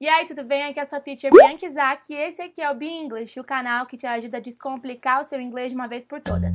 E aí, tudo bem? Aqui é a sua teacher Bianca Isaac e esse aqui é o Be English, o canal que te ajuda a descomplicar o seu inglês de uma vez por todas.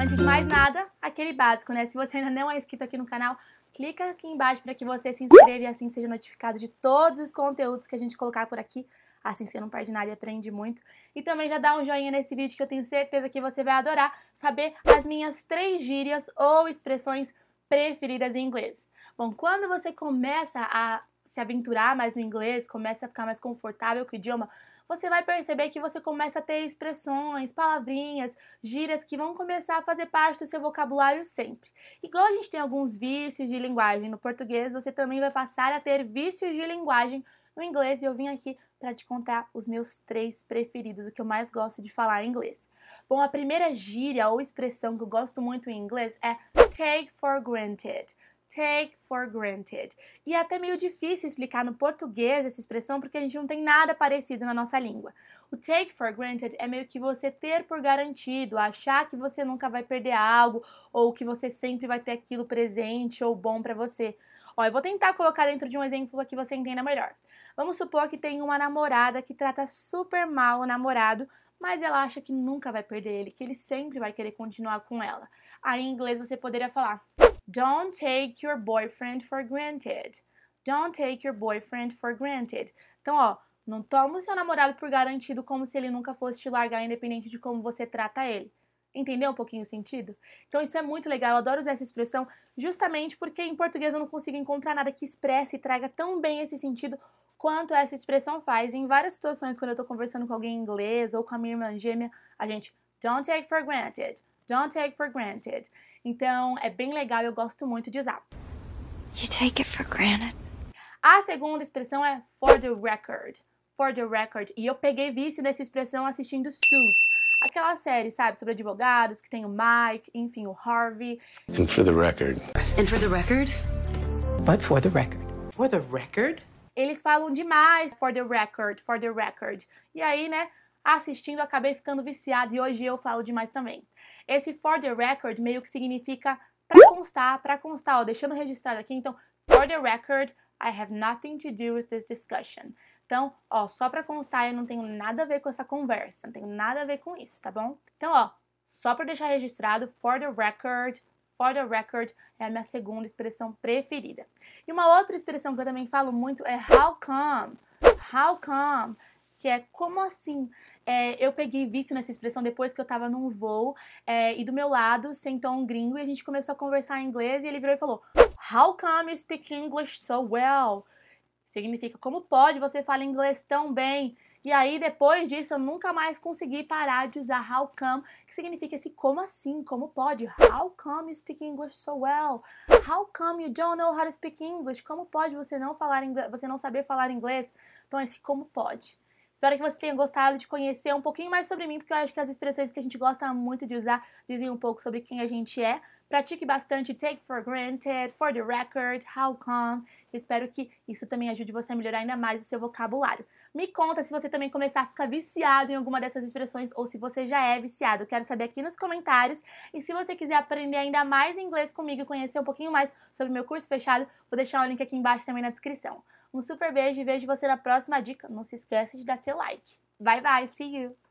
Antes de mais nada, aquele básico, né? Se você ainda não é inscrito aqui no canal, clica aqui embaixo para que você se inscreva e assim seja notificado de todos os conteúdos que a gente colocar por aqui. Assim você não perde nada e aprende muito. E também já dá um joinha nesse vídeo que eu tenho certeza que você vai adorar saber as minhas três gírias ou expressões preferidas em inglês. Bom, quando você começa a se aventurar mais no inglês, começa a ficar mais confortável com o idioma, você vai perceber que você começa a ter expressões, palavrinhas, gírias que vão começar a fazer parte do seu vocabulário sempre. Igual a gente tem alguns vícios de linguagem no português, você também vai passar a ter vícios de linguagem no inglês e eu vim aqui para te contar os meus três preferidos, o que eu mais gosto de falar em inglês. Bom, a primeira gíria ou expressão que eu gosto muito em inglês é take for granted take for granted. E é até meio difícil explicar no português essa expressão porque a gente não tem nada parecido na nossa língua. O take for granted é meio que você ter por garantido, achar que você nunca vai perder algo ou que você sempre vai ter aquilo presente ou bom para você. Ó, eu vou tentar colocar dentro de um exemplo que você entenda melhor. Vamos supor que tem uma namorada que trata super mal o namorado, mas ela acha que nunca vai perder ele, que ele sempre vai querer continuar com ela. Aí em inglês você poderia falar Don't take your boyfriend for granted. Don't take your boyfriend for granted. Então, ó, não toma o seu namorado por garantido como se ele nunca fosse te largar, independente de como você trata ele. Entendeu um pouquinho o sentido? Então isso é muito legal, eu adoro usar essa expressão justamente porque em português eu não consigo encontrar nada que expresse e traga tão bem esse sentido quanto essa expressão faz. Em várias situações, quando eu tô conversando com alguém em inglês ou com a minha irmã gêmea, a gente don't take for granted, don't take for granted. Então é bem legal e eu gosto muito de usar. You take it for granted. A segunda expressão é for the record. For the record. E eu peguei vício nessa expressão assistindo Suits. Aquela série, sabe, sobre advogados, que tem o Mike, enfim, o Harvey. And for the record. And for the record? But for the record. For the record? Eles falam demais for the record, for the record. E aí, né, assistindo, acabei ficando viciada e hoje eu falo demais também. Esse for the record meio que significa para constar, para constar, ó, deixando registrado aqui, então, for the record, I have nothing to do with this discussion. Então, ó, só para constar, eu não tenho nada a ver com essa conversa, não tenho nada a ver com isso, tá bom? Então, ó, só para deixar registrado, for the record, for the record é a minha segunda expressão preferida. E uma outra expressão que eu também falo muito é how come. How come? Que é como assim? É, eu peguei vício nessa expressão depois que eu tava num voo é, e do meu lado sentou um gringo e a gente começou a conversar em inglês e ele virou e falou: How come you speak English so well? Significa como pode você falar inglês tão bem? E aí, depois disso, eu nunca mais consegui parar de usar how come, que significa esse como assim, como pode. How come you speak English so well? How come you don't know how to speak English? Como pode você não falar inglês, você não saber falar inglês? Então, esse como pode. Espero que você tenha gostado de conhecer um pouquinho mais sobre mim, porque eu acho que as expressões que a gente gosta muito de usar dizem um pouco sobre quem a gente é. Pratique bastante take for granted, for the record, how come. espero que isso também ajude você a melhorar ainda mais o seu vocabulário. Me conta se você também começar a ficar viciado em alguma dessas expressões ou se você já é viciado. Quero saber aqui nos comentários. E se você quiser aprender ainda mais inglês comigo e conhecer um pouquinho mais sobre meu curso fechado, vou deixar o link aqui embaixo também na descrição. Um super beijo e vejo você na próxima dica. Não se esqueça de dar seu like. Bye bye, see you!